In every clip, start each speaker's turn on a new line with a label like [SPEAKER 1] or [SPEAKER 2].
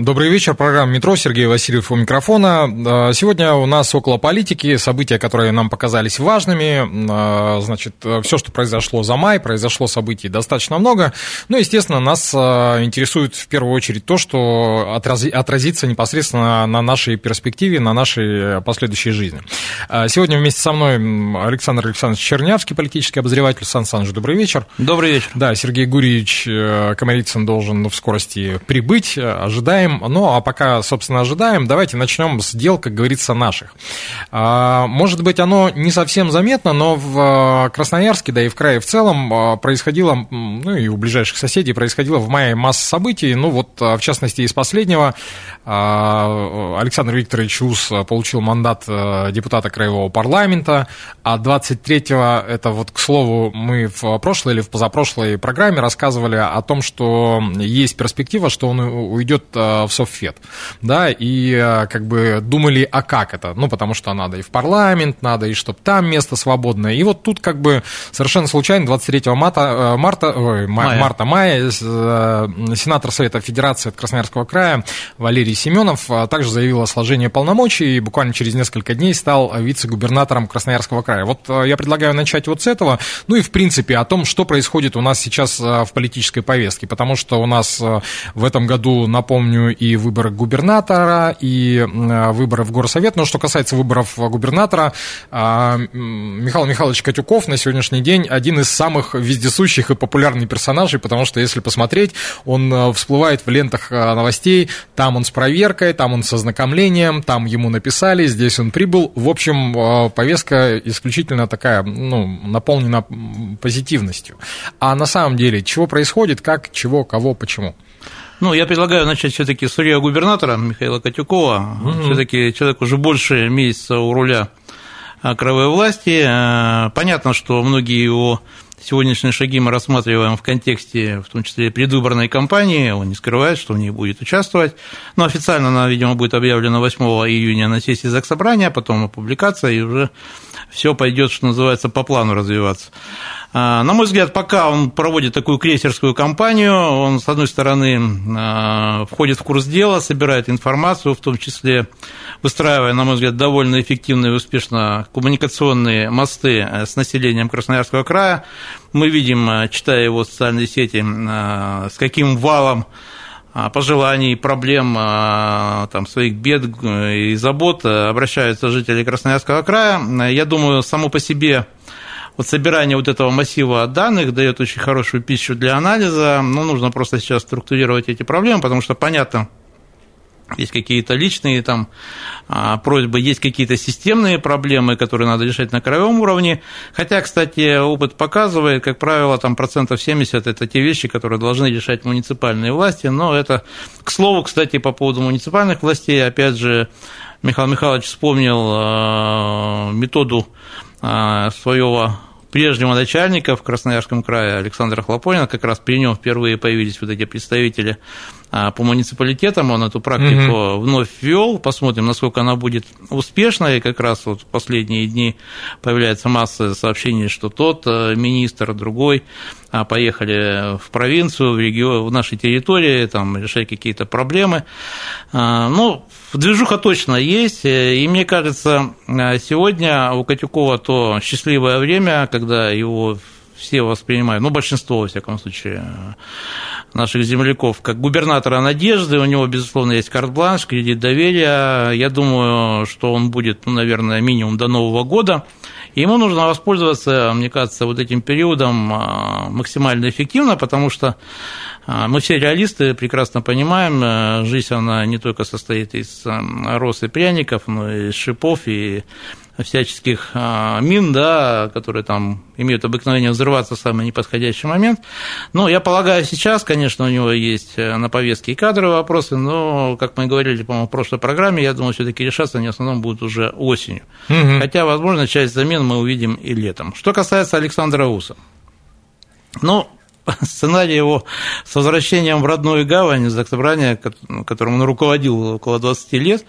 [SPEAKER 1] Добрый вечер, программа «Метро», Сергей Васильев у микрофона. Сегодня у нас около политики, события, которые нам показались важными. Значит, все, что произошло за май, произошло событий достаточно много. Ну, естественно, нас интересует в первую очередь то, что отразится непосредственно на нашей перспективе, на нашей последующей жизни. Сегодня вместе со мной Александр Александрович Чернявский, политический обозреватель. Сан Саныч, добрый вечер.
[SPEAKER 2] Добрый вечер.
[SPEAKER 1] Да, Сергей Гурьевич Комарицын должен в скорости прибыть. Ожидаем ожидаем. Ну, а пока, собственно, ожидаем, давайте начнем с дел, как говорится, наших. А, может быть, оно не совсем заметно, но в а, Красноярске, да и в крае в целом а, происходило, ну и у ближайших соседей происходило в мае масса событий. Ну, вот, в частности, из последнего Александр Викторович Ус получил мандат депутата Краевого парламента, а 23-го, это вот, к слову, мы в прошлой или в позапрошлой программе рассказывали о том, что есть перспектива, что он уйдет в Совфед, да, и э, как бы думали, а как это? Ну, потому что надо и в парламент, надо и чтобы там место свободное. И вот тут как бы совершенно случайно 23 марта, э, марта, ой, мая. марта, мая э, сенатор Совета Федерации от Красноярского края Валерий Семенов также заявил о сложении полномочий и буквально через несколько дней стал вице-губернатором Красноярского края. Вот я предлагаю начать вот с этого, ну и в принципе о том, что происходит у нас сейчас в политической повестке, потому что у нас в этом году, напомню, и выборы губернатора, и выборы в горсовет. Но что касается выборов губернатора, а, Михаил Михайлович Катюков на сегодняшний день один из самых вездесущих и популярных персонажей, потому что, если посмотреть, он а, всплывает в лентах а, новостей, там он с проверкой, там он с ознакомлением, там ему написали, здесь он прибыл. В общем, повестка исключительно такая, ну, наполнена позитивностью. А на самом деле, чего происходит, как, чего, кого, почему?
[SPEAKER 2] Ну, я предлагаю начать все-таки с губернатора Михаила Катюкова. Угу. Все-таки человек уже больше месяца у руля а, краевой власти. А, понятно, что многие его сегодняшние шаги мы рассматриваем в контексте, в том числе предвыборной кампании. Он не скрывает, что в ней будет участвовать. Но официально она, видимо, будет объявлена 8 июня на сессии Заксобрания, потом публикация, и уже все пойдет, что называется, по плану развиваться. А, на мой взгляд, пока он проводит такую крейсерскую кампанию, он, с одной стороны, а, входит в курс дела, собирает информацию, в том числе выстраивая, на мой взгляд, довольно эффективно и успешно коммуникационные мосты э, с населением Красноярского края. Мы видим, э, читая его социальные сети, э, с каким валом пожеланий, проблем, там, своих бед и забот обращаются жители Красноярского края. Я думаю, само по себе вот собирание вот этого массива данных дает очень хорошую пищу для анализа, но нужно просто сейчас структурировать эти проблемы, потому что понятно, есть какие-то личные там а, просьбы, есть какие-то системные проблемы, которые надо решать на краевом уровне. Хотя, кстати, опыт показывает, как правило, там процентов 70 – это те вещи, которые должны решать муниципальные власти. Но это, к слову, кстати, по поводу муниципальных властей, опять же, Михаил Михайлович вспомнил а, методу своего прежнего начальника в Красноярском крае Александра Хлопонина, как раз при нем впервые появились вот эти представители а, по муниципалитетам, он эту практику угу. вновь ввел, посмотрим, насколько она будет успешной, и как раз вот в последние дни появляется масса сообщений, что тот э, министр, другой а, поехали в провинцию, в регион, в нашей территории, там, решать какие-то проблемы. А, ну, движуха точно есть, э, и мне кажется, сегодня у Катюкова то счастливое время, когда его все воспринимают, ну, большинство, во всяком случае, наших земляков, как губернатора надежды, у него, безусловно, есть карт-бланш, кредит доверия, я думаю, что он будет, ну, наверное, минимум до Нового года, ему нужно воспользоваться, мне кажется, вот этим периодом а, максимально эффективно, потому что а, мы все реалисты прекрасно понимаем, э, жизнь, она не только состоит из роз и пряников, но и из шипов, и всяческих а, мин, да, которые там имеют обыкновение взрываться в самый неподходящий момент. Но я полагаю, сейчас, конечно, у него есть э, на повестке и кадровые вопросы, но, как мы говорили, по-моему, в прошлой программе, я думаю, все-таки решаться они в основном будут уже осенью. Угу. Хотя, возможно, часть замен мы увидим и летом. Что касается Александра Уса. Ну, сценарий его с возвращением в родную гавань из собрания, которым он руководил около 20 лет,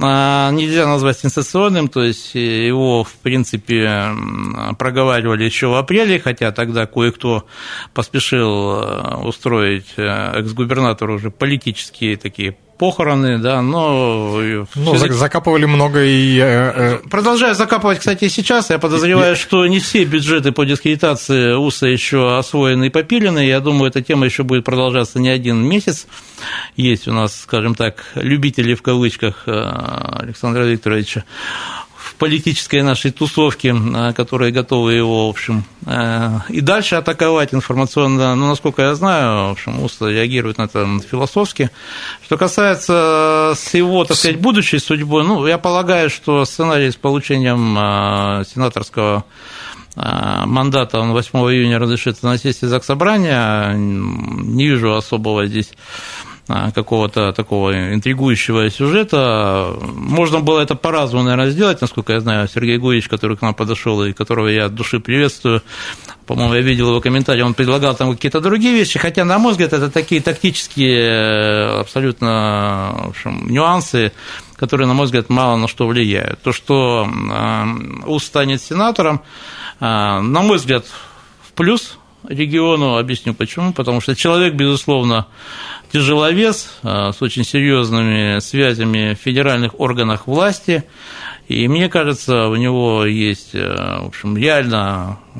[SPEAKER 2] а, нельзя назвать сенсационным, то есть его, в принципе, проговаривали еще в апреле, хотя тогда кое-кто поспешил э, устроить э, экс-губернатору уже политические такие похороны, да, но...
[SPEAKER 1] Ну, закапывали много и... Э,
[SPEAKER 2] э, Продолжаю закапывать, кстати, и сейчас. Я подозреваю, и... что не все бюджеты по дискредитации УСА еще освоены и попилены. Я думаю, эта тема еще будет продолжаться не один месяц. Есть у нас, скажем так, любители в кавычках э, Александра Викторовича политической нашей тусовки, э, которые готовы его, в общем, э, и дальше атаковать информационно, ну, насколько я знаю, в общем, УСА реагирует на это философски. Что касается с его, так сказать, будущей судьбой, ну, я полагаю, что сценарий с получением э, сенаторского мандата он 8 июня разрешится на сессии Заксобрания. Не вижу особого здесь какого-то такого интригующего сюжета. Можно было это по-разному, наверное, сделать, насколько я знаю, Сергей Гуевич, который к нам подошел и которого я от души приветствую, по-моему, я видел его комментарий, он предлагал там какие-то другие вещи, хотя, на мой взгляд, это такие тактические э, абсолютно в общем, нюансы, которые, на мой взгляд, мало на что влияют. То, что э, УС станет сенатором, э, на мой взгляд, в плюс региону, объясню почему, потому что человек, безусловно, тяжеловес а, с очень серьезными связями в федеральных органах власти. И мне кажется, у него есть, э, в общем, реально э,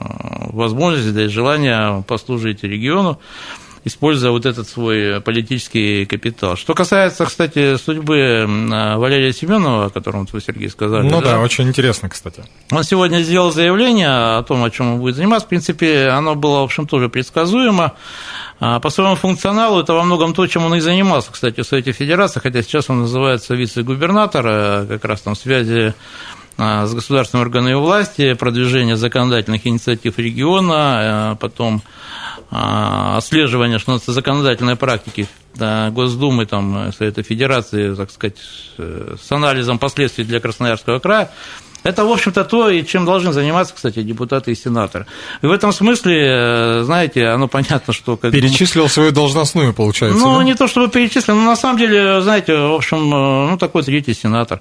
[SPEAKER 2] возможность, да и желание послужить региону используя вот этот свой политический капитал. Что касается, кстати, судьбы Валерия Семенова, о котором вы, Сергей, сказали.
[SPEAKER 1] Ну да, да, очень интересно, кстати.
[SPEAKER 2] Он сегодня сделал заявление о том, о чем он будет заниматься. В принципе, оно было, в общем, тоже предсказуемо. А по своему функционалу это во многом то, чем он и занимался, кстати, в Совете Федерации, хотя сейчас он называется вице-губернатор, э, как раз там в связи с государственными органами власти, продвижение законодательных инициатив региона, потом отслеживание, что называется, законодательной практики Госдумы, там, Совета Федерации, так сказать, с анализом последствий для Красноярского края. Это, в общем-то, то, и чем должны заниматься, кстати, депутаты и сенаторы. И в этом смысле, э, знаете, оно понятно, что...
[SPEAKER 1] Как Перечислил свою должностную, получается,
[SPEAKER 2] Ну,
[SPEAKER 1] да?
[SPEAKER 2] не то чтобы перечислил, но на самом деле, знаете, в общем, э, ну, такой третий сенатор.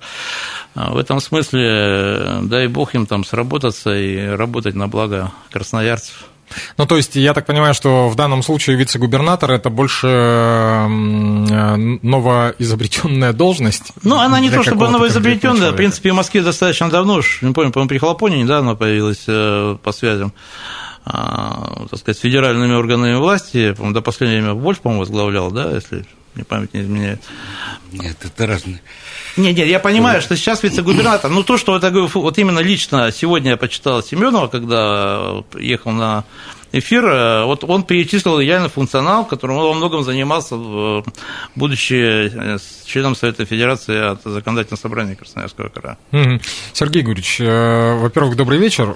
[SPEAKER 2] А в этом смысле, э, дай бог им там сработаться и работать на благо красноярцев.
[SPEAKER 1] Ну, то есть, я так понимаю, что в данном случае вице-губернатор это больше э, новоизобретенная должность.
[SPEAKER 2] Ну, она не то чтобы новоизобретенная, в принципе, в Москве достаточно давно, не помню, по-моему, при Хлопоне недавно появилась э, по связям а, так сказать, с федеральными органами власти, по-моему, до последнего время Вольф, по-моему, возглавлял, да, если мне память не изменяет.
[SPEAKER 3] Нет, это разные.
[SPEAKER 2] Нет, нет, я понимаю, что сейчас вице-губернатор, ну то, что вот, вот именно лично сегодня я почитал Семенова, когда ехал на эфир, э, вот он перечислил реально функционал, которым он во многом занимался, будучи э, членом Совета Федерации от Законодательного собрания Красноярского края.
[SPEAKER 1] Сергей Гурьевич, э, во-первых, добрый вечер.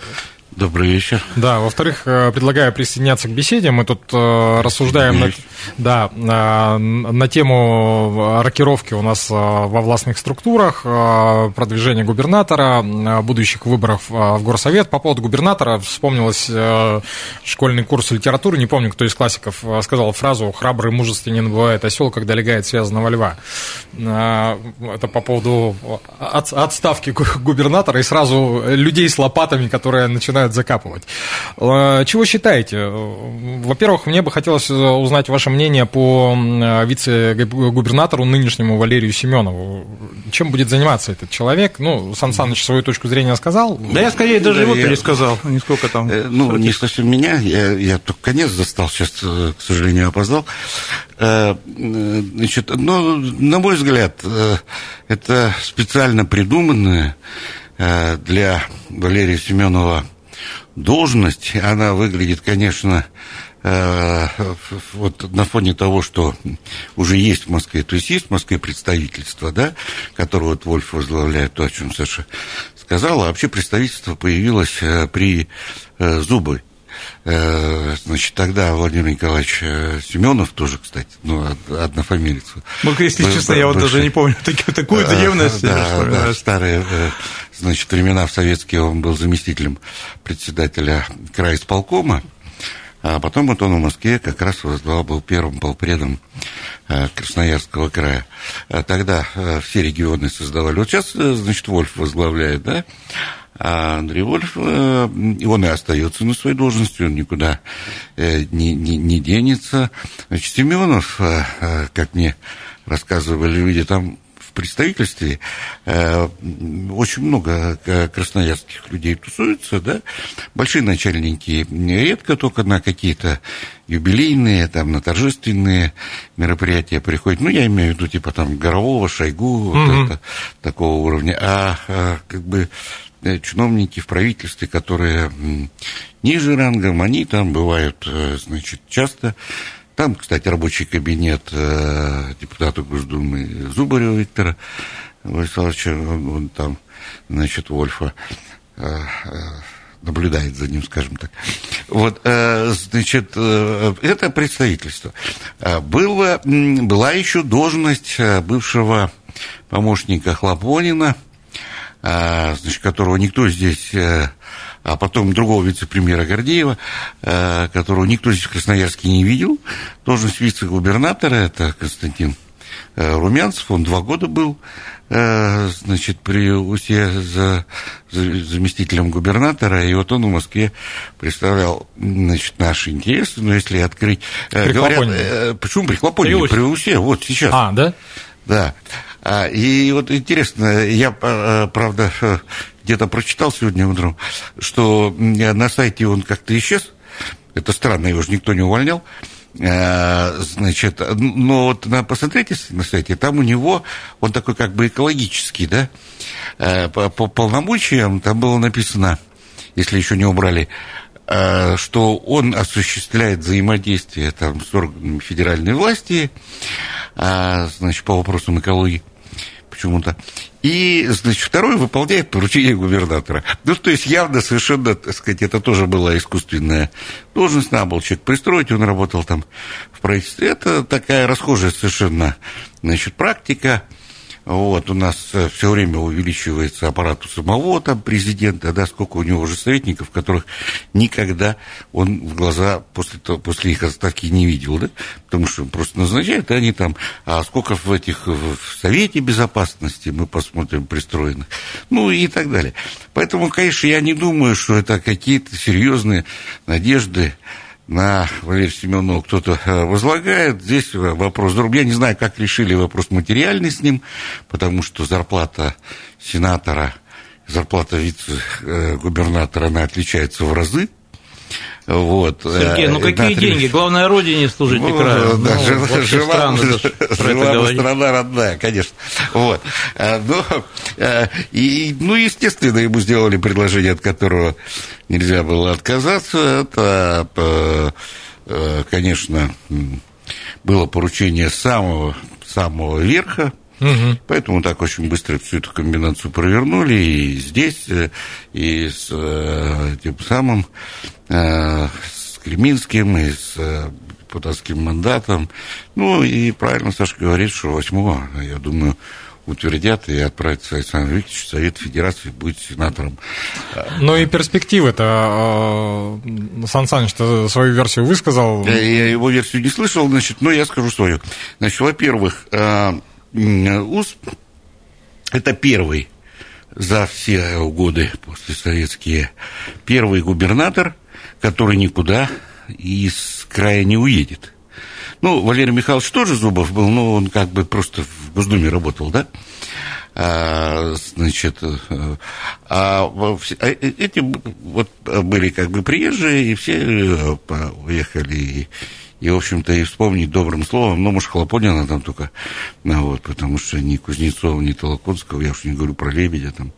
[SPEAKER 3] Добрый вечер.
[SPEAKER 1] Да, во-вторых, э, предлагаю присоединяться к беседе. Мы тут э, рассуждаем на, да, на, на тему рокировки у нас э, во властных структурах, продвижения губернатора, будущих выборов в горсовет. По поводу губернатора вспомнилось школьный курс литературы. Не помню, кто из классиков сказал фразу «храбрый мужественен бывает осел, когда легает связанного льва». Это по поводу отставки губернатора и сразу людей с лопатами, которые начинают начинают закапывать. Э, чего считаете? Во-первых, мне бы хотелось узнать ваше мнение по вице-губернатору нынешнему Валерию Семенову. Чем будет заниматься этот человек? Ну, Сан Саныч свою точку зрения сказал.
[SPEAKER 2] Да я скорее даже его пересказал, не сколько там.
[SPEAKER 3] Э, ну, не совсем меня, я, я только конец застал, сейчас, э, к сожалению, опоздал. Значит, но, на мой взгляд, это специально придуманное для Валерия Семенова должность, она выглядит, конечно, э, вот на фоне того, что уже есть в Москве, то есть есть в Москве представительство, да, которое вот Вольф возглавляет, то, о чем Саша сказала, а вообще представительство появилось э, при э, Зубой. Э, значит, тогда Владимир Николаевич э, Семенов тоже, кстати, ну, однофамилец.
[SPEAKER 2] Ну, если был, честно, я вот даже не помню такую, такую древность.
[SPEAKER 3] Да, да, старые, э, значит, времена в советские он был заместителем председателя крайисполкома. А потом вот он в Москве как раз был первым полпредом Красноярского края. Тогда все регионы создавали. Вот сейчас, значит, Вольф возглавляет, да? А Андрей Вольф, э, он и остается на своей должности, он никуда э, не, не, не денется. Значит, Семенов, э, как мне рассказывали люди, там в представительстве очень много красноярских людей тусуются, да, большие начальники редко только на какие-то юбилейные, там, на торжественные мероприятия приходят, ну, я имею в виду, типа, там, Горового, Шойгу, mm-hmm. вот это, такого уровня, а, а как бы чиновники в правительстве, которые ниже рангом, они там бывают, э, значит, часто. Там, кстати, рабочий кабинет э, депутата Госдумы Зубарева Виктора Владиславовича, он, там, значит, Вольфа наблюдает за ним, скажем так. Вот, значит, это представительство. Было, была еще должность бывшего помощника Хлопонина – а, значит, которого никто здесь, э, а потом другого вице-премьера Гордеева, э, которого никто здесь в Красноярске не видел, должность вице-губернатора, это Константин э, Румянцев, он два года был, значит, при УСЕ за, за заместителем губернатора, и вот он в Москве представлял, значит, наши интересы, но если открыть...
[SPEAKER 1] Говорят,
[SPEAKER 3] почему при Хлопонине? При УСЕ, вот сейчас.
[SPEAKER 1] А, да?
[SPEAKER 3] Да. А, и вот интересно, я, а, правда, где-то прочитал сегодня утром, что на сайте он как-то исчез. Это странно, его же никто не увольнял. А, значит, но вот посмотрите на сайте, там у него, он такой как бы экологический, да, по, по полномочиям там было написано, если еще не убрали, что он осуществляет взаимодействие там, с органами федеральной власти, значит, по вопросам экологии почему-то. И, значит, второй выполняет поручение губернатора. Ну, то есть явно совершенно, так сказать, это тоже была искусственная должность, надо был человек пристроить, он работал там в правительстве. Это такая расхожая совершенно, значит, практика. Вот, у нас э, все время увеличивается аппарат у самого там президента, да, сколько у него уже советников, которых никогда он в глаза после, того, после их отставки не видел, да, потому что просто назначает, и они там, а сколько в этих, в Совете Безопасности мы посмотрим пристроенных, ну и так далее. Поэтому, конечно, я не думаю, что это какие-то серьезные надежды на Валерия Семенова кто-то э, возлагает. Здесь вопрос другой. Я не знаю, как решили вопрос материальный с ним, потому что зарплата сенатора, зарплата вице-губернатора, она отличается в разы. Вот.
[SPEAKER 2] Сергей, ну э, какие деньги? Главное, родине служить ну, краю. Да, ну, жила,
[SPEAKER 3] жила, жила страна родная, конечно. Вот. Э, но, э, и, ну, естественно, ему сделали предложение, от которого нельзя было отказаться. Это, конечно, было поручение самого, самого верха, Угу. Поэтому так очень быстро всю эту комбинацию провернули и здесь, и с тем самым Э, с Креминским и с э, депутатским мандатом. Ну, и правильно Саша говорит, что 8 я думаю, утвердят и отправят Александр Викторович в Совет Федерации, будет сенатором.
[SPEAKER 1] Ну и перспективы-то, э, Сан Саныч свою версию высказал.
[SPEAKER 3] Я, я его версию не слышал, значит, но я скажу свою. Значит, во-первых, УС – это первый за все годы после советские первый губернатор – который никуда из края не уедет. Ну, Валерий Михайлович тоже Зубов был, но он как бы просто в Госдуме работал, да? А, значит, э, а, а эти вот были как бы приезжие, и все э, уехали и, в общем-то, и вспомнить добрым словом, ну, может, Хлопонина там только, ну, вот, потому что ни Кузнецова, ни Толоконского, я уж не говорю про Лебедя там,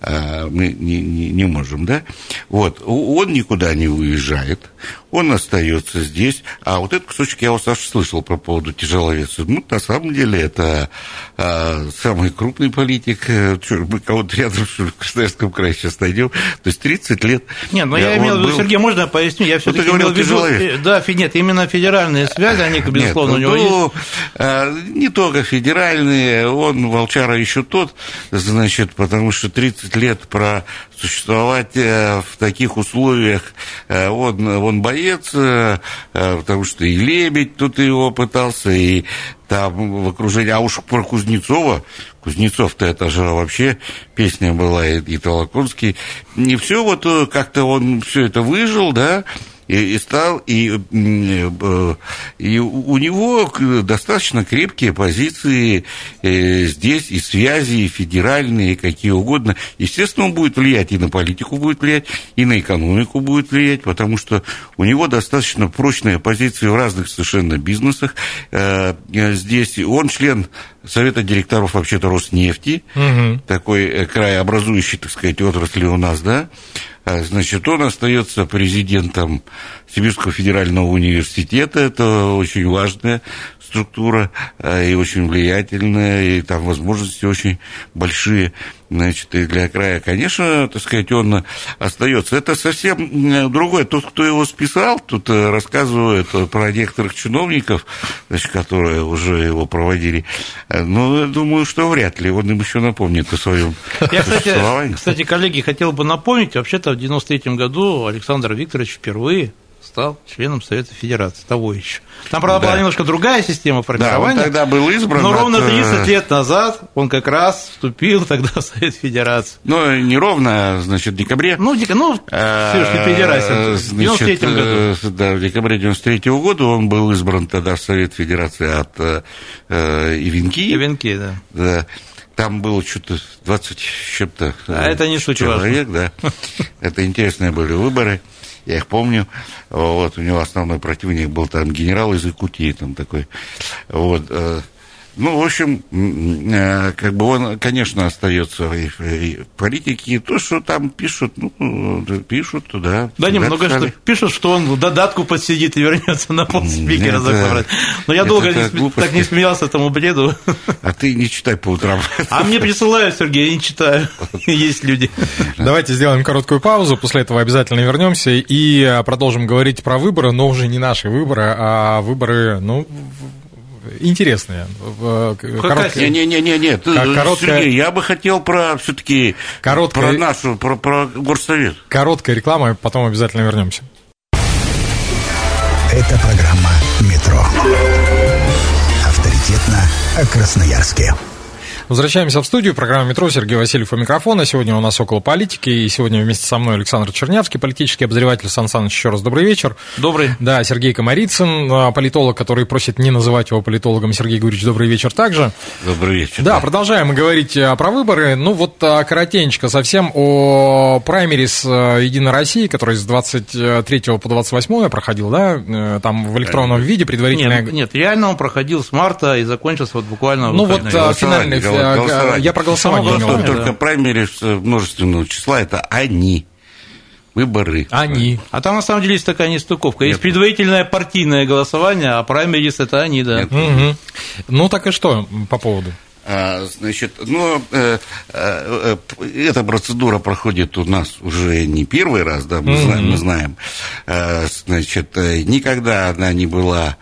[SPEAKER 3] а, мы не, не, не можем, да? Вот, он никуда не уезжает, он остается здесь, а вот этот кусочек я у Саши слышал про поводу тяжеловеса. Ну, на самом деле, это а, самый крупный политик, э, что, мы кого-то рядом в Красноярском крае сейчас найдем, то есть 30 лет.
[SPEAKER 2] Нет, но я имел в виду, был... Сергей, можно я поясню? Я все-таки
[SPEAKER 3] имел в виду,
[SPEAKER 2] э, да, нет, именно федеральные связи, они, безусловно, нет, ну, у него ну, есть.
[SPEAKER 3] А, не только федеральные, он, Волчара, еще тот, значит, потому что 30 лет про существовать э, в таких условиях, он, он боец, потому что и Лебедь тут его пытался, и там в окружении, а уж про Кузнецова, Кузнецов-то это же вообще песня была, и, и Толоконский, не все вот э, как-то он все это выжил, да, и, и стал, и, э, и у него достаточно крепкие позиции э, здесь, и связи, и федеральные, и какие угодно. Естественно, он будет влиять и на политику будет влиять, и на экономику будет влиять, потому что у него достаточно прочные позиции в разных совершенно бизнесах. Э, здесь он член Совета директоров вообще-то Роснефти, угу. такой краеобразующий, так сказать, отрасли у нас, да, значит, он остается президентом Сибирского федерального университета. Это очень важная структура а, и очень влиятельная, и там возможности очень большие значит, и для края, конечно, так сказать, он остается. Это совсем другое. Тот, кто его списал, тут э, рассказывает про некоторых чиновников, значит, которые уже его проводили. Но я думаю, что вряд ли. Он им еще напомнит о своем
[SPEAKER 2] я, кстати, кстати, коллеги, хотел бы напомнить, вообще-то в 93 году Александр Викторович впервые стал членом Совета Федерации, того еще. Там, правда, да. была немножко другая система формирования.
[SPEAKER 3] Да, он тогда был избран.
[SPEAKER 2] Но от... ровно 30 э, лет назад он как раз вступил тогда в Совет Федерации.
[SPEAKER 3] Ну, не ровно, значит, в декабре.
[SPEAKER 2] Ну, дек... ну Всевышний Федерация, в 93 году. Э,
[SPEAKER 3] да, в декабре 93 -го года он был избран тогда в Совет Федерации от э, Ивенки.
[SPEAKER 2] Ивенки, да.
[SPEAKER 3] Да. Там было что-то 20 с чем-то
[SPEAKER 2] а это не суть
[SPEAKER 3] человек, важно. да. Это интересные были выборы я их помню. Вот, у него основной противник был там генерал из Якутии, там такой. Вот, э, ну, в общем, э, как бы он, конечно, остается в политике. То, что там пишут, ну, пишут туда.
[SPEAKER 2] Да, немного что пишут, что он в додатку подсидит и вернется на пост спикера
[SPEAKER 3] это,
[SPEAKER 2] Но я долго не, так не смеялся этому бреду.
[SPEAKER 3] А ты не читай по утрам.
[SPEAKER 2] А мне присылают, Сергей, я не читаю. Есть люди.
[SPEAKER 1] Давайте сделаем короткую паузу, после этого обязательно вернемся и продолжим говорить про выборы, но уже не наши выборы, а выборы, ну, интересные.
[SPEAKER 3] Короткие... Не, не, не, не, короткая... Сергей, я бы хотел про все-таки короткая... про нашу, про, про горсовет.
[SPEAKER 1] Короткая реклама, потом обязательно вернемся.
[SPEAKER 4] Это программа Метро. Авторитетно о Красноярске.
[SPEAKER 1] Возвращаемся в студию. Программа «Метро». Сергей Васильев у микрофона. Сегодня у нас около политики. И сегодня вместе со мной Александр Чернявский, политический обозреватель. Сан Саныч, еще раз добрый вечер.
[SPEAKER 2] Добрый.
[SPEAKER 1] Да, Сергей Комарицын, а, политолог, который просит не называть его политологом. Сергей Гурьевич, добрый вечер также.
[SPEAKER 3] Добрый вечер.
[SPEAKER 1] Да, продолжаем говорить а, про выборы. Ну вот а, коротенько совсем о праймерис Единой России, который с 23 по 28 проходил, да, э, там в электронном виде предварительно.
[SPEAKER 2] Нет, нет, реально он проходил с марта и закончился вот буквально...
[SPEAKER 1] Ну вот финальный голосование. Я про голосование
[SPEAKER 3] имел Только праймерис множественного числа – это они выборы.
[SPEAKER 1] Они.
[SPEAKER 2] А там на самом деле есть такая нестыковка. Есть Нет. предварительное партийное голосование, а праймерис это они, да.
[SPEAKER 1] Угу. Ну так и что по поводу?
[SPEAKER 3] А, значит, ну, э, э, э, эта процедура проходит у нас уже не первый раз, да, мы знаем, мы знаем. Э, значит, никогда она не была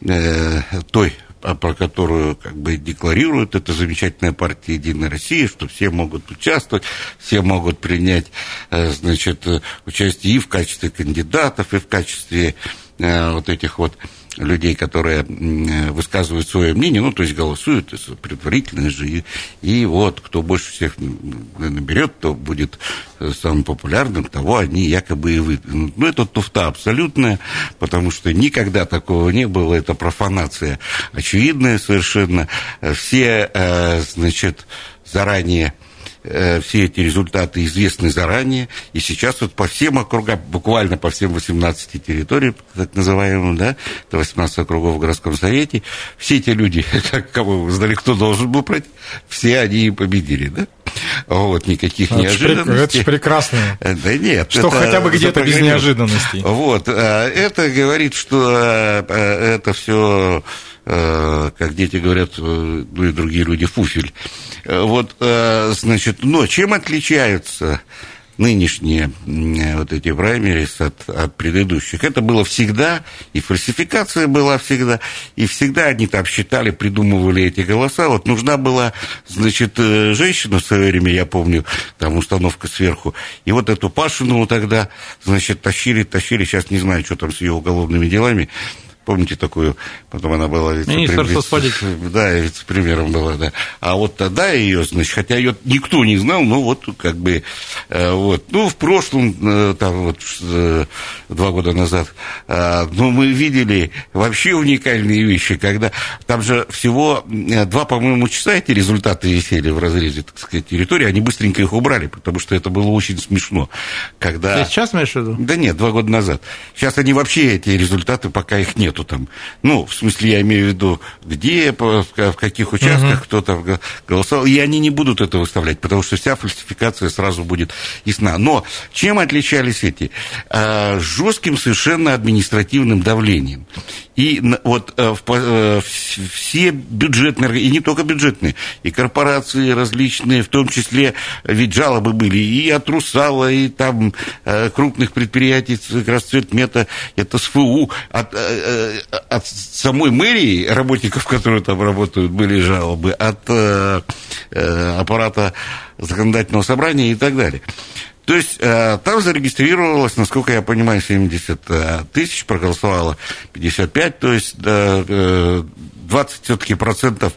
[SPEAKER 3] э, той а про которую как бы декларирует эта замечательная партия «Единая Россия», что все могут участвовать, все могут принять, э, значит, участие и в качестве кандидатов, и в качестве э, вот этих вот людей, которые высказывают свое мнение, ну, то есть голосуют предварительно же, и, и вот кто больше всех наберет, кто будет э, самым популярным, того они якобы и выдвинут. Ну, это туфта абсолютная, потому что никогда такого не было, это профанация очевидная совершенно. Все, э, значит, заранее э, все эти результаты известны заранее, и сейчас вот по всем округам, буквально по всем 18 территориям, так называемым, да, это 18 округов в городском совете, все эти люди, кого вы знали, кто должен был пройти, все они победили, да? Вот, никаких это неожиданностей.
[SPEAKER 1] это же прекрасно.
[SPEAKER 3] Э, да нет.
[SPEAKER 1] Что хотя бы где-то без неожиданностей.
[SPEAKER 3] Вот, э, это говорит, что это все как дети говорят, ну и другие люди, фуфель. Вот, значит, но чем отличаются нынешние вот эти праймерис от, от предыдущих. Это было всегда, и фальсификация была всегда, и всегда они там считали, придумывали эти голоса. Вот нужна была, значит, э, женщина в свое время, я помню, там установка сверху, и вот эту Пашину тогда, значит, тащили, тащили, сейчас не знаю, что там с ее уголовными делами, Помните такую? Потом она была вице-премьером. Да, вице-премьером была, да. А вот тогда ее, значит, хотя ее никто не знал, ну вот как бы, э, вот. Ну, в прошлом, э, там вот э, два года назад, ну, мы видели вообще уникальные вещи, когда там же всего два, по-моему, часа эти результаты висели в разрезе, так сказать, территории, они быстренько их убрали, потому что это было очень смешно. Когда...
[SPEAKER 2] Ты сейчас имеешь в виду?
[SPEAKER 3] Да нет, два года назад. Сейчас они вообще, эти результаты, пока их нет нету там. Ну, в смысле, я имею в виду, где, в каких участках угу. кто то голосовал. И они не будут это выставлять, потому что вся фальсификация сразу будет ясна. Но чем отличались эти? А, жестким совершенно административным давлением. И вот э, э, все бюджетные, и не только бюджетные, и корпорации различные, в том числе, ведь жалобы были и от Русала, и там э, крупных предприятий, как раз это СФУ, от, от самой мэрии, работников, которые там работают, были жалобы, от аппарата законодательного собрания и так далее. То есть э, там зарегистрировалось, насколько я понимаю, 70 э, тысяч, проголосовало 55, то есть 20 все-таки процентов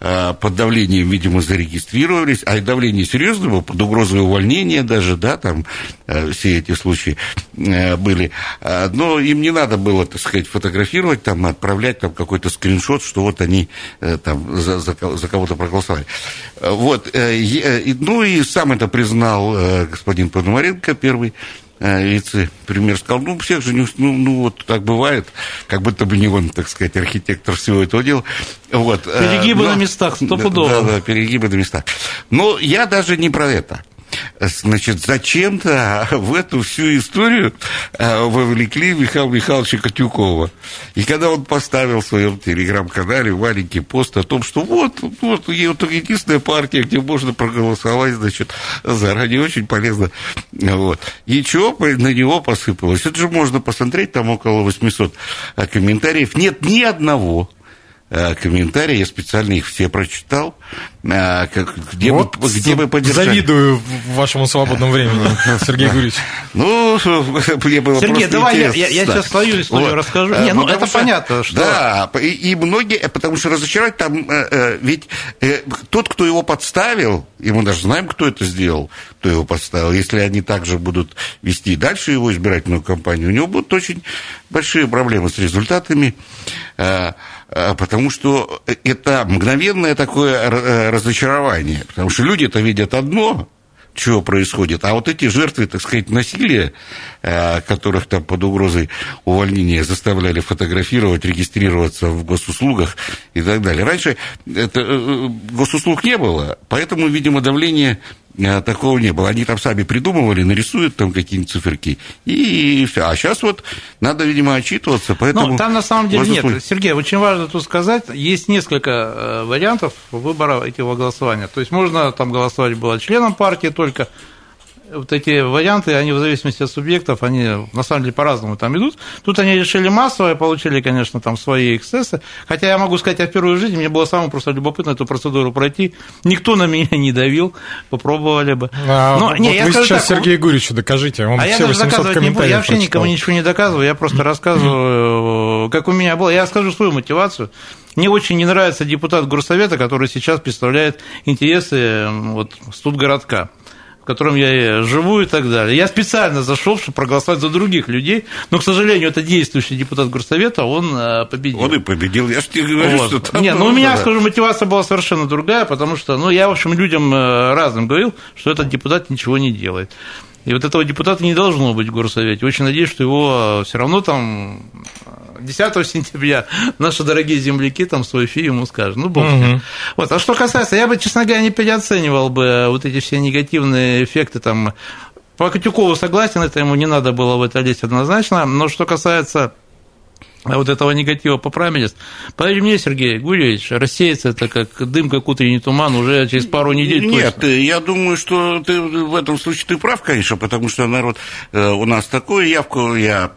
[SPEAKER 3] э, под давлением, видимо, зарегистрировались, а и давление серьезное было, под угрозой увольнения даже, да, там э, все эти случаи э, были. Но им не надо было, так сказать, фотографировать, там, отправлять там какой-то скриншот, что вот они там за, за кого-то проголосовали. Вот, ну и сам это признал господин Пономаренко, первый вице-премьер сказал, ну, всех же, не, ну, ну, вот так бывает, как будто бы не он, так сказать, архитектор всего этого дела. Вот.
[SPEAKER 2] Перегибы Но, на местах, стопудово.
[SPEAKER 3] Да, да, перегибы на местах. Но я даже не про это значит, зачем-то в эту всю историю э, вовлекли Михаила Михайловича Котюкова. И когда он поставил в своем телеграм-канале маленький пост о том, что вот, вот, вот единственная партия, где можно проголосовать, значит, заранее очень полезно. Вот. И чего на него посыпалось? Это же можно посмотреть, там около 800 э, комментариев. Нет ни одного комментарии, я специально их все прочитал, э, где, вот
[SPEAKER 1] вы, где вы поддержали. Завидую вашему свободному времени, Сергей Гурьевич.
[SPEAKER 3] Ну,
[SPEAKER 2] мне было Сергей, давай я, я, я сейчас свою историю вот. расскажу. Не, ну это что, понятно, что...
[SPEAKER 3] Да, и, и многие, потому что разочаровать там, э, ведь тот, кто его подставил, и мы даже знаем, кто это сделал, кто его подставил, если они также будут вести дальше его избирательную кампанию, у него будут очень большие проблемы с результатами. Потому что это мгновенное такое э, разочарование, потому что люди-то видят одно, чего происходит. А вот эти жертвы, так сказать, насилия, э, которых там под угрозой увольнения заставляли фотографировать, регистрироваться в госуслугах и так далее. Раньше это, э, госуслуг не было, поэтому, видимо, давление э, такого не было. Они там сами придумывали, нарисуют там какие-нибудь циферки, и все. А сейчас вот надо, видимо, отчитываться, поэтому...
[SPEAKER 2] Ну, там на самом деле нет. Сергей, очень важно тут сказать, есть несколько вариантов выбора этого голосования. То есть можно там голосовать было членом партии только, вот эти варианты, они в зависимости от субъектов, они на самом деле по-разному там идут. Тут они решили массово, получили, конечно, там свои эксцессы. Хотя я могу сказать, я в первую жизнь, мне было самое просто любопытно эту процедуру пройти. Никто на меня не давил, попробовали бы.
[SPEAKER 1] А, Но, вот не, я вы сейчас так, Сергею Гуричу докажите, он
[SPEAKER 2] а
[SPEAKER 1] все
[SPEAKER 2] я даже доказывать не буду, я вообще прочитал. никому ничего не доказываю, я просто рассказываю, как у меня было. Я скажу свою мотивацию. Мне очень не нравится депутат горсовета, который сейчас представляет интересы вот, студгородка которым я живу и так далее. Я специально зашел, чтобы проголосовать за других людей, но, к сожалению, это действующий депутат Горсовета, он э, победил.
[SPEAKER 3] Он и победил, я же тебе говорю,
[SPEAKER 2] Вот.
[SPEAKER 3] что там...
[SPEAKER 2] Не, ну у меня,
[SPEAKER 3] да.
[SPEAKER 2] скажу, мотивация была совершенно другая, потому что, ну, я, в общем, людям э, разным говорил, что этот депутат ничего не делает. И вот этого депутата не должно быть в Горсовете. Очень надеюсь, что его все равно там э, 10 сентября наши дорогие земляки там свой фи ему скажут. Ну, бог ним. Вот. А что касается, я бы, честно говоря, не переоценивал бы вот эти все негативные эффекты там. По Котюкову согласен, это ему не надо было в это лезть однозначно. Но что касается вот этого негатива по. Поверь мне, Сергей Гурьевич, рассеется это как дым, как утренний туман уже через пару недель
[SPEAKER 3] Нет,
[SPEAKER 2] точно.
[SPEAKER 3] я думаю, что ты в этом случае ты прав, конечно, потому что народ э, у нас такую явку, я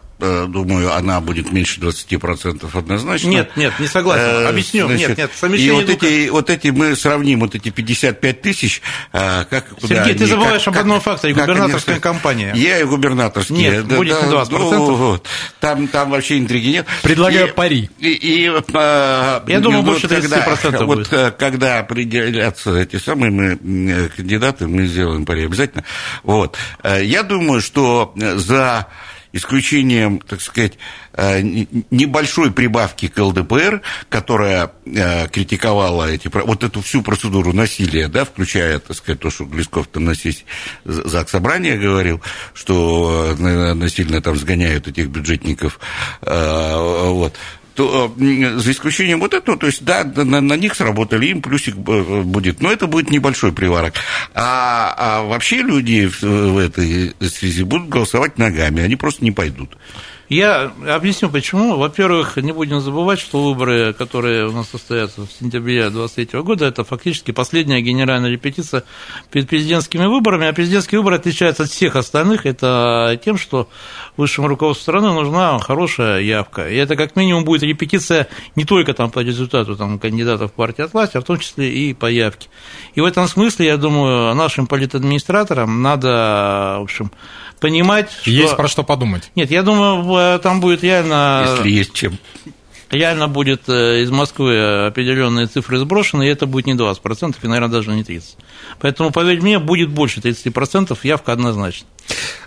[SPEAKER 3] думаю, она будет меньше 20% однозначно.
[SPEAKER 2] Нет, нет, не согласен.
[SPEAKER 3] Э,
[SPEAKER 2] Объясню.
[SPEAKER 3] значит,
[SPEAKER 2] нет, нет,
[SPEAKER 3] И
[SPEAKER 2] совмещение
[SPEAKER 3] вот
[SPEAKER 2] двух-
[SPEAKER 3] эти, вот эти, мы сравним вот эти 55 тысяч, э, как...
[SPEAKER 2] Сергей, ты
[SPEAKER 3] они-
[SPEAKER 2] забываешь
[SPEAKER 3] как-
[SPEAKER 2] об одном
[SPEAKER 3] как-
[SPEAKER 2] факторе,
[SPEAKER 3] как
[SPEAKER 2] губернаторская
[SPEAKER 3] ста-
[SPEAKER 2] кампания.
[SPEAKER 3] Я и губернаторские.
[SPEAKER 2] Нет, будет не 20%.
[SPEAKER 3] ну, вот. там, там вообще интриги нет.
[SPEAKER 1] Предлагаю
[SPEAKER 3] И-
[SPEAKER 1] пари.
[SPEAKER 3] И, и, э,
[SPEAKER 2] Я думаю,
[SPEAKER 3] вот
[SPEAKER 2] больше 30%
[SPEAKER 3] когда,
[SPEAKER 2] будет.
[SPEAKER 3] Вот, э, когда определятся эти самые мы, э, кандидаты, мы сделаем пари обязательно. Вот. Э, Я думаю, что э, за исключением, так сказать, э, небольшой прибавки к ЛДПР, которая э, критиковала эти, вот эту всю процедуру насилия, да, включая, так сказать, то, что Глесков там на сессии ЗАГС собрания говорил, что э, насильно там сгоняют этих бюджетников, вот, то э, за исключением вот этого, то есть, да, на, на них сработали, им плюсик э, будет, но это будет небольшой приварок. А, а вообще люди в, в этой связи будут голосовать ногами, они просто не пойдут.
[SPEAKER 2] Я объясню почему. Во-первых, не будем забывать, что выборы, которые у нас состоятся в сентябре 2023 года, это фактически последняя генеральная репетиция перед президентскими выборами, а президентские выборы отличаются от всех остальных, это тем, что высшему руководству страны нужна хорошая явка. И это как минимум будет репетиция не только там, по результату там, кандидатов партии от власти, а в том числе и по явке. И в этом смысле, я думаю, нашим политадминистраторам надо, в общем, понимать, что...
[SPEAKER 1] Есть про что подумать.
[SPEAKER 2] Нет, я думаю, в- там будет реально,
[SPEAKER 3] Если есть чем.
[SPEAKER 2] реально будет э, из Москвы определенные цифры сброшены, и это будет не 20%, и, наверное, даже не 30%. Поэтому, поверь мне, будет больше 30%, явка однозначно.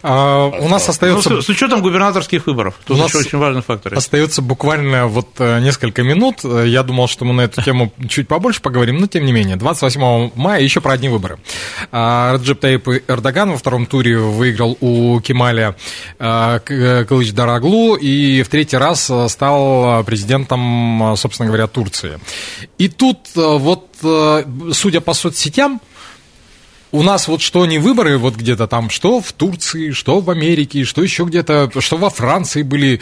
[SPEAKER 1] А, у нас
[SPEAKER 2] Ну,
[SPEAKER 1] остается
[SPEAKER 2] с, с учетом губернаторских выборов. Тут
[SPEAKER 1] У нас
[SPEAKER 2] очень важный фактор.
[SPEAKER 1] Остается буквально вот э, несколько минут. Э, Я думал, что мы на эту тему чуть побольше поговорим, но тем не менее. 28 мая еще про одни выборы. А, Раджеп Таип Эрдоган во втором туре выиграл у Кемаля э, Кылыч Дараглу и в третий раз стал президентом, собственно говоря, Турции. И тут вот, судя по соцсетям, у нас вот что не выборы, вот где-то там, что в Турции, что в Америке, что еще где-то, что во Франции были.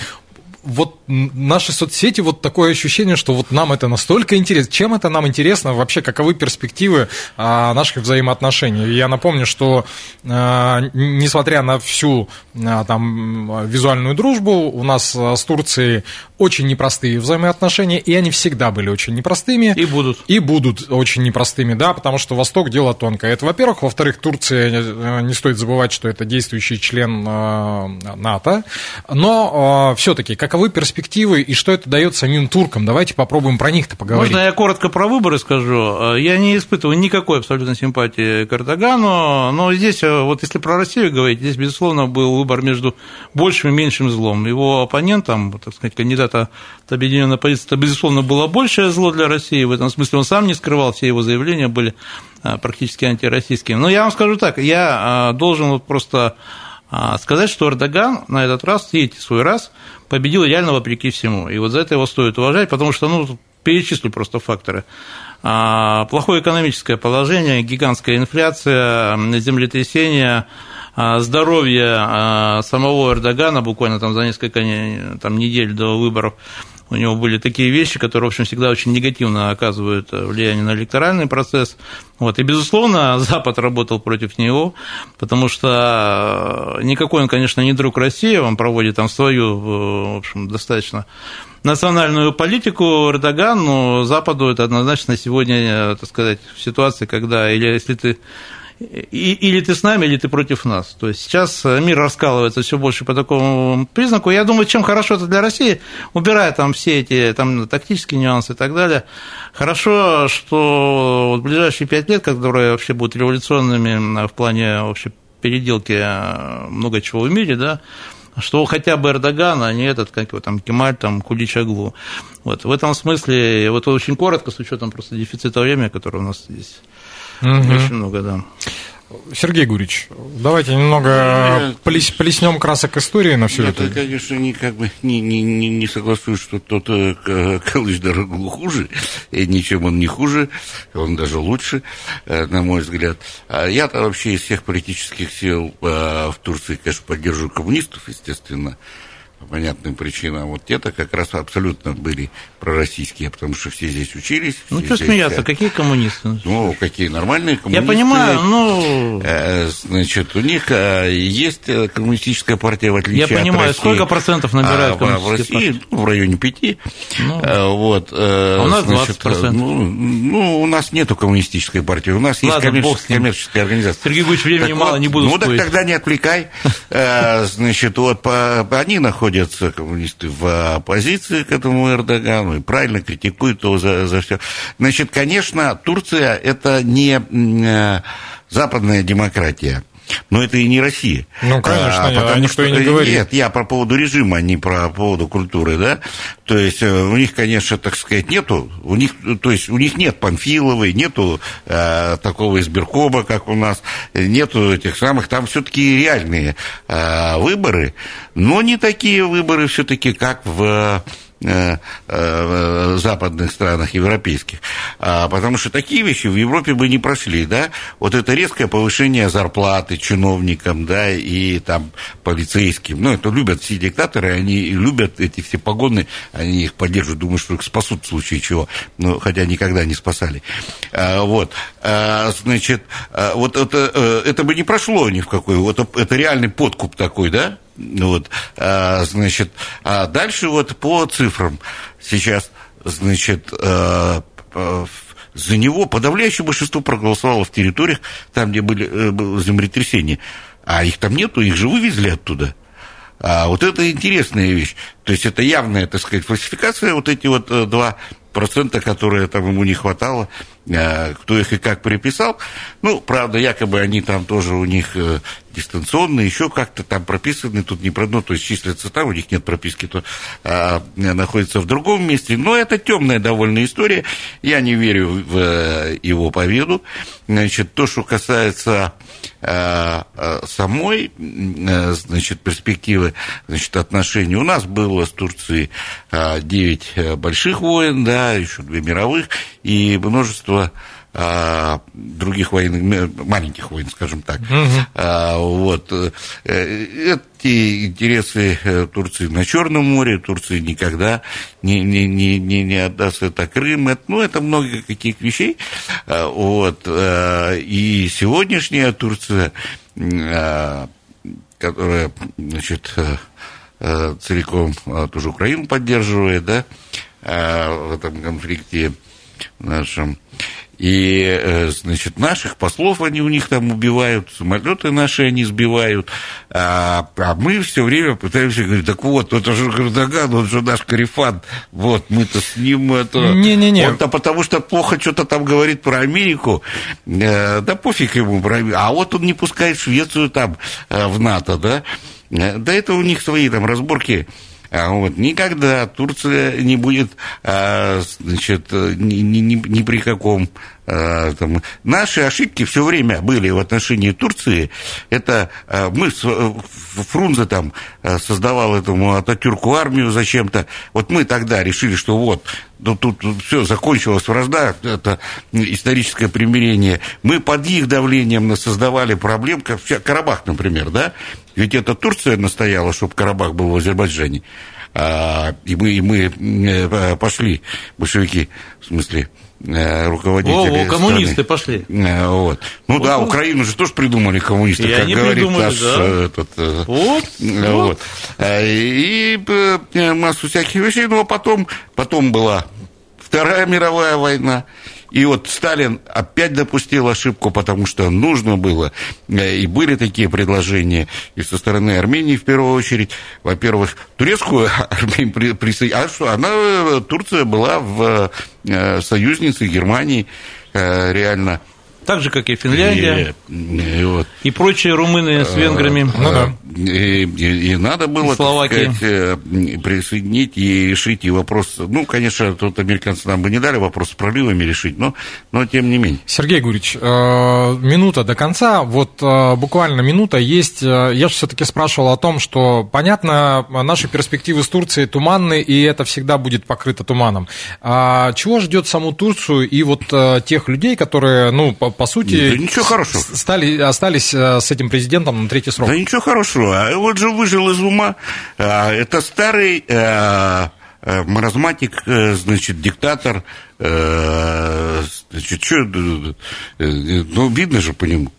[SPEAKER 1] Вот наши соцсети, вот такое ощущение, что вот нам это настолько интересно. Чем это нам интересно? Вообще, каковы перспективы а, наших взаимоотношений? Я напомню, что а, несмотря на всю а, там визуальную дружбу, у нас с Турцией очень непростые взаимоотношения, и они всегда были очень непростыми.
[SPEAKER 2] И будут.
[SPEAKER 1] И будут очень непростыми, да, потому что Восток дело тонкое. Это, во-первых. Во-вторых, Турция, э, не стоит забывать, что это действующий член НАТО. Но все-таки, каковы перспективы и что это дает самим туркам? Давайте попробуем про них-то поговорить.
[SPEAKER 2] Можно я коротко про выборы скажу? Я не испытываю никакой абсолютно симпатии к Эрдогану, но здесь, э, вот если про Россию говорить, здесь, безусловно, был выбор между большим и меньшим злом. Его оппонентом, так сказать, кандидата от объединенной оппозиции, это, безусловно, было большее зло для России. В этом смысле он сам не скрывал, все его заявления были а, практически антироссийскими. Но я вам скажу так, я должен вот просто сказать, что Эрдоган на этот раз, третий свой раз, победил реально вопреки всему. И вот за это его стоит уважать, потому что, ну, перечислю просто факторы. А, Плохое экономическое положение, гигантская инфляция, землетрясение, а, здоровье а, самого Эрдогана буквально там за несколько не- там, недель до выборов у него были такие вещи, которые, в общем, всегда очень негативно оказывают влияние на электоральный процесс. Вот. И, безусловно, Запад работал против него, потому что никакой он, конечно, не друг России, он проводит там свою, в общем, достаточно национальную политику Эрдоган, но Западу это однозначно сегодня, так сказать, в ситуации, когда, или если ты и, или ты с нами, или ты против нас. То есть сейчас мир раскалывается все больше по такому признаку. Я думаю, чем хорошо это для России, убирая там все эти там, тактические нюансы и так далее, хорошо, что вот ближайшие пять лет, которые вообще будут революционными в плане вообще переделки э, много чего в мире, да, что хотя бы Эрдоган, а не этот, как его там, Кемаль, там, Куличаглу. Вот, в этом смысле, вот очень коротко, с учетом просто дефицита времени, который у нас здесь угу. очень много, да.
[SPEAKER 1] Сергей Гурич, давайте немного плес, плеснем красок истории на все это.
[SPEAKER 3] Я, конечно, не, как бы, не, не, не, не соглашусь, что тот э, Калыч дорогу хуже, и ничем он не хуже, он даже лучше, э, на мой взгляд. А я-то вообще из всех политических сил э, в Турции, конечно, поддерживаю коммунистов, естественно, по понятным причинам. Вот те-то как раз абсолютно были пророссийские, потому что все здесь учились.
[SPEAKER 2] Ну, что смеяться, вся... какие коммунисты?
[SPEAKER 3] Ну, какие нормальные коммунисты.
[SPEAKER 2] Я понимаю, ну...
[SPEAKER 3] Э, значит, у них э, есть э, коммунистическая партия, в отличие
[SPEAKER 2] Я понимаю,
[SPEAKER 3] России.
[SPEAKER 2] сколько процентов набирают
[SPEAKER 3] а, в России? Ну, в районе пяти.
[SPEAKER 2] Ну,
[SPEAKER 3] вот,
[SPEAKER 2] а у нас значит, 20%.
[SPEAKER 3] Ну, ну, у нас нету коммунистической партии, у нас
[SPEAKER 2] Ладно,
[SPEAKER 3] есть коммерческая, коммерческая организация.
[SPEAKER 2] Сергей Гуч, времени
[SPEAKER 3] так
[SPEAKER 2] мало,
[SPEAKER 3] вот,
[SPEAKER 2] не буду
[SPEAKER 3] Ну,
[SPEAKER 2] спорить.
[SPEAKER 3] так тогда не отвлекай. Значит, вот по, они находятся, коммунисты, в оппозиции к этому Эрдогану, и правильно критикуют его за, за все. Значит, конечно, Турция – это не э, западная демократия. Но это и не Россия.
[SPEAKER 1] Ну, конечно, а, потому никто что, и не говорит.
[SPEAKER 3] Нет, я про поводу режима, а не про поводу культуры, да. То есть э, у них, конечно, так сказать, нету, у них, то есть у них нет Панфиловой, нету э, такого избиркома, как у нас, нету этих самых, там все-таки реальные э, выборы, но не такие выборы все-таки, как в Э, э, западных странах европейских, а, потому что такие вещи в Европе бы не прошли, да, вот это резкое повышение зарплаты чиновникам, да, и там полицейским, ну, это любят все диктаторы, они любят эти все погоны, они их поддерживают, думают, что их спасут в случае чего, ну, хотя никогда не спасали, а, вот, а, значит, вот это, э, это бы не прошло ни в какой, вот это реальный подкуп такой, да, вот, а, значит, а дальше вот по цифрам сейчас, значит, а, за него подавляющее большинство проголосовало в территориях, там, где были, э, было землетрясение. А их там нету, их же вывезли оттуда. А вот это интересная вещь. То есть это явная, так сказать, фальсификация, вот эти вот э, два процента, которые там ему не хватало, э, кто их и как приписал. Ну, правда, якобы они там тоже у них э, дистанционные, еще как-то там прописаны, тут не про одно, то есть числятся там, у них нет прописки, то а, находится в другом месте. Но это темная довольно история, я не верю в э, его победу. Значит, то, что касается а, а, самой, значит, перспективы, значит, отношений, у нас было с Турцией 9 больших войн, да, еще две мировых, и множество а, других военных, маленьких войн, скажем так. Угу. А, вот. Э, эти интересы э, Турции на Черном море, Турция никогда не, не, не, не, не отдаст это Крым, это, ну, это много каких вещей. А, вот. Э, и сегодняшняя Турция, которая, значит, целиком тоже Украину поддерживает, да, в этом конфликте нашем, и, э, значит, наших послов они у них там убивают, самолеты наши они сбивают, а, а мы все время пытаемся говорить, так вот, это же Эрдоган, он же наш карифан, вот, мы-то с ним это...
[SPEAKER 1] Не-не-не.
[SPEAKER 3] Он-то потому что плохо что-то там говорит про Америку, э, да пофиг ему про Америку, а вот он не пускает Швецию там э, в НАТО, да, да это у них свои там разборки вот, никогда Турция не будет, а, значит, ни, ни, ни при каком а, там, наши ошибки все время были в отношении Турции. Это мы, Фрунзе там создавал этому Ататюрку армию зачем-то. Вот мы тогда решили, что вот, ну, тут все закончилось вражда, это историческое примирение. Мы под их давлением создавали проблем, как Карабах, например, да? Ведь это Турция настояла, чтобы Карабах был в Азербайджане. А, и мы, и мы э, пошли, большевики, в смысле, э, руководители
[SPEAKER 2] О, о коммунисты страны. пошли.
[SPEAKER 3] Э, вот. Ну вот, да, вот. Украину же тоже придумали коммунисты,
[SPEAKER 2] и
[SPEAKER 3] как говорит наш
[SPEAKER 2] да.
[SPEAKER 3] этот.
[SPEAKER 2] Вот,
[SPEAKER 3] вот. вот. И массу всяких вещей, но потом, потом была Вторая мировая война. И вот Сталин опять допустил ошибку, потому что нужно было, э, и были такие предложения и со стороны Армении в первую очередь. Во-первых, турецкую армию присоединить. А что, она, Турция была в э, союзнице Германии реально –
[SPEAKER 2] так же, как и Финляндия. И, и, вот. и прочие румыны с венграми.
[SPEAKER 3] Ну, да. и, и, и надо было, Словакии. так сказать, э, присоединить и решить и вопрос. Ну, конечно, тут американцы нам бы не дали вопрос с проливами решить, но, но тем не менее.
[SPEAKER 1] Сергей Гурич, э, минута до конца. Вот э, буквально минута есть. Я же все-таки спрашивал о том, что, понятно, наши перспективы с Турцией туманны, и это всегда будет покрыто туманом. А чего ждет саму Турцию и вот тех людей, которые, ну, по сути,
[SPEAKER 3] да ничего хорошего.
[SPEAKER 1] Стали, остались э, с этим президентом на третий срок.
[SPEAKER 3] Да ничего хорошего. А вот же выжил из ума. А, это старый э, э, маразматик, значит, диктатор. Значит, что, ну, видно же по нему.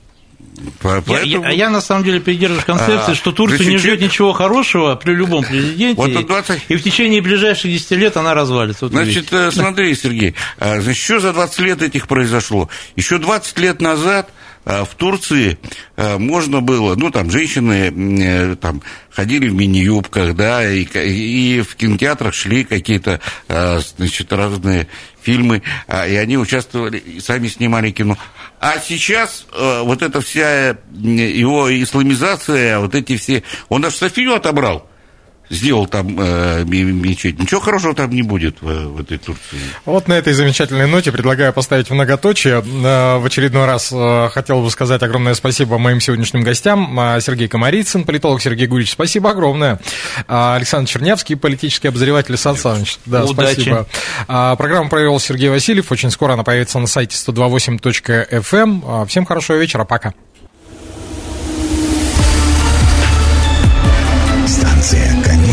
[SPEAKER 2] Поэтому... Я, я, я на самом деле придерживаюсь концепции, а, что Турция не ждет ничего хорошего при любом президенте, вот 20... и в течение ближайших 10 лет она развалится. Вот
[SPEAKER 3] значит, видите. смотри, Сергей, а, значит, что за 20 лет этих произошло? Еще 20 лет назад а, в Турции можно было, ну, там, женщины э, там, ходили в мини-юбках, да, и, и в кинотеатрах шли какие-то, значит, разные фильмы, и они участвовали, и сами снимали кино. А сейчас э, вот эта вся его исламизация, вот эти все... Он даже Софию отобрал сделал там э, мечеть. Ничего хорошего там не будет в, в этой Турции.
[SPEAKER 1] Вот на этой замечательной ноте предлагаю поставить в многоточие. Э, в очередной раз э, хотел бы сказать огромное спасибо моим сегодняшним гостям. Э, Сергей Комарицын, политолог Сергей Гурич, спасибо огромное. Александр Чернявский, политический обозреватель Сан Саныч. Да, Удачи. спасибо. Программу провел Сергей Васильев. Очень скоро она появится на сайте 128.fm. Эм. Всем хорошего вечера. Пока.
[SPEAKER 4] Станция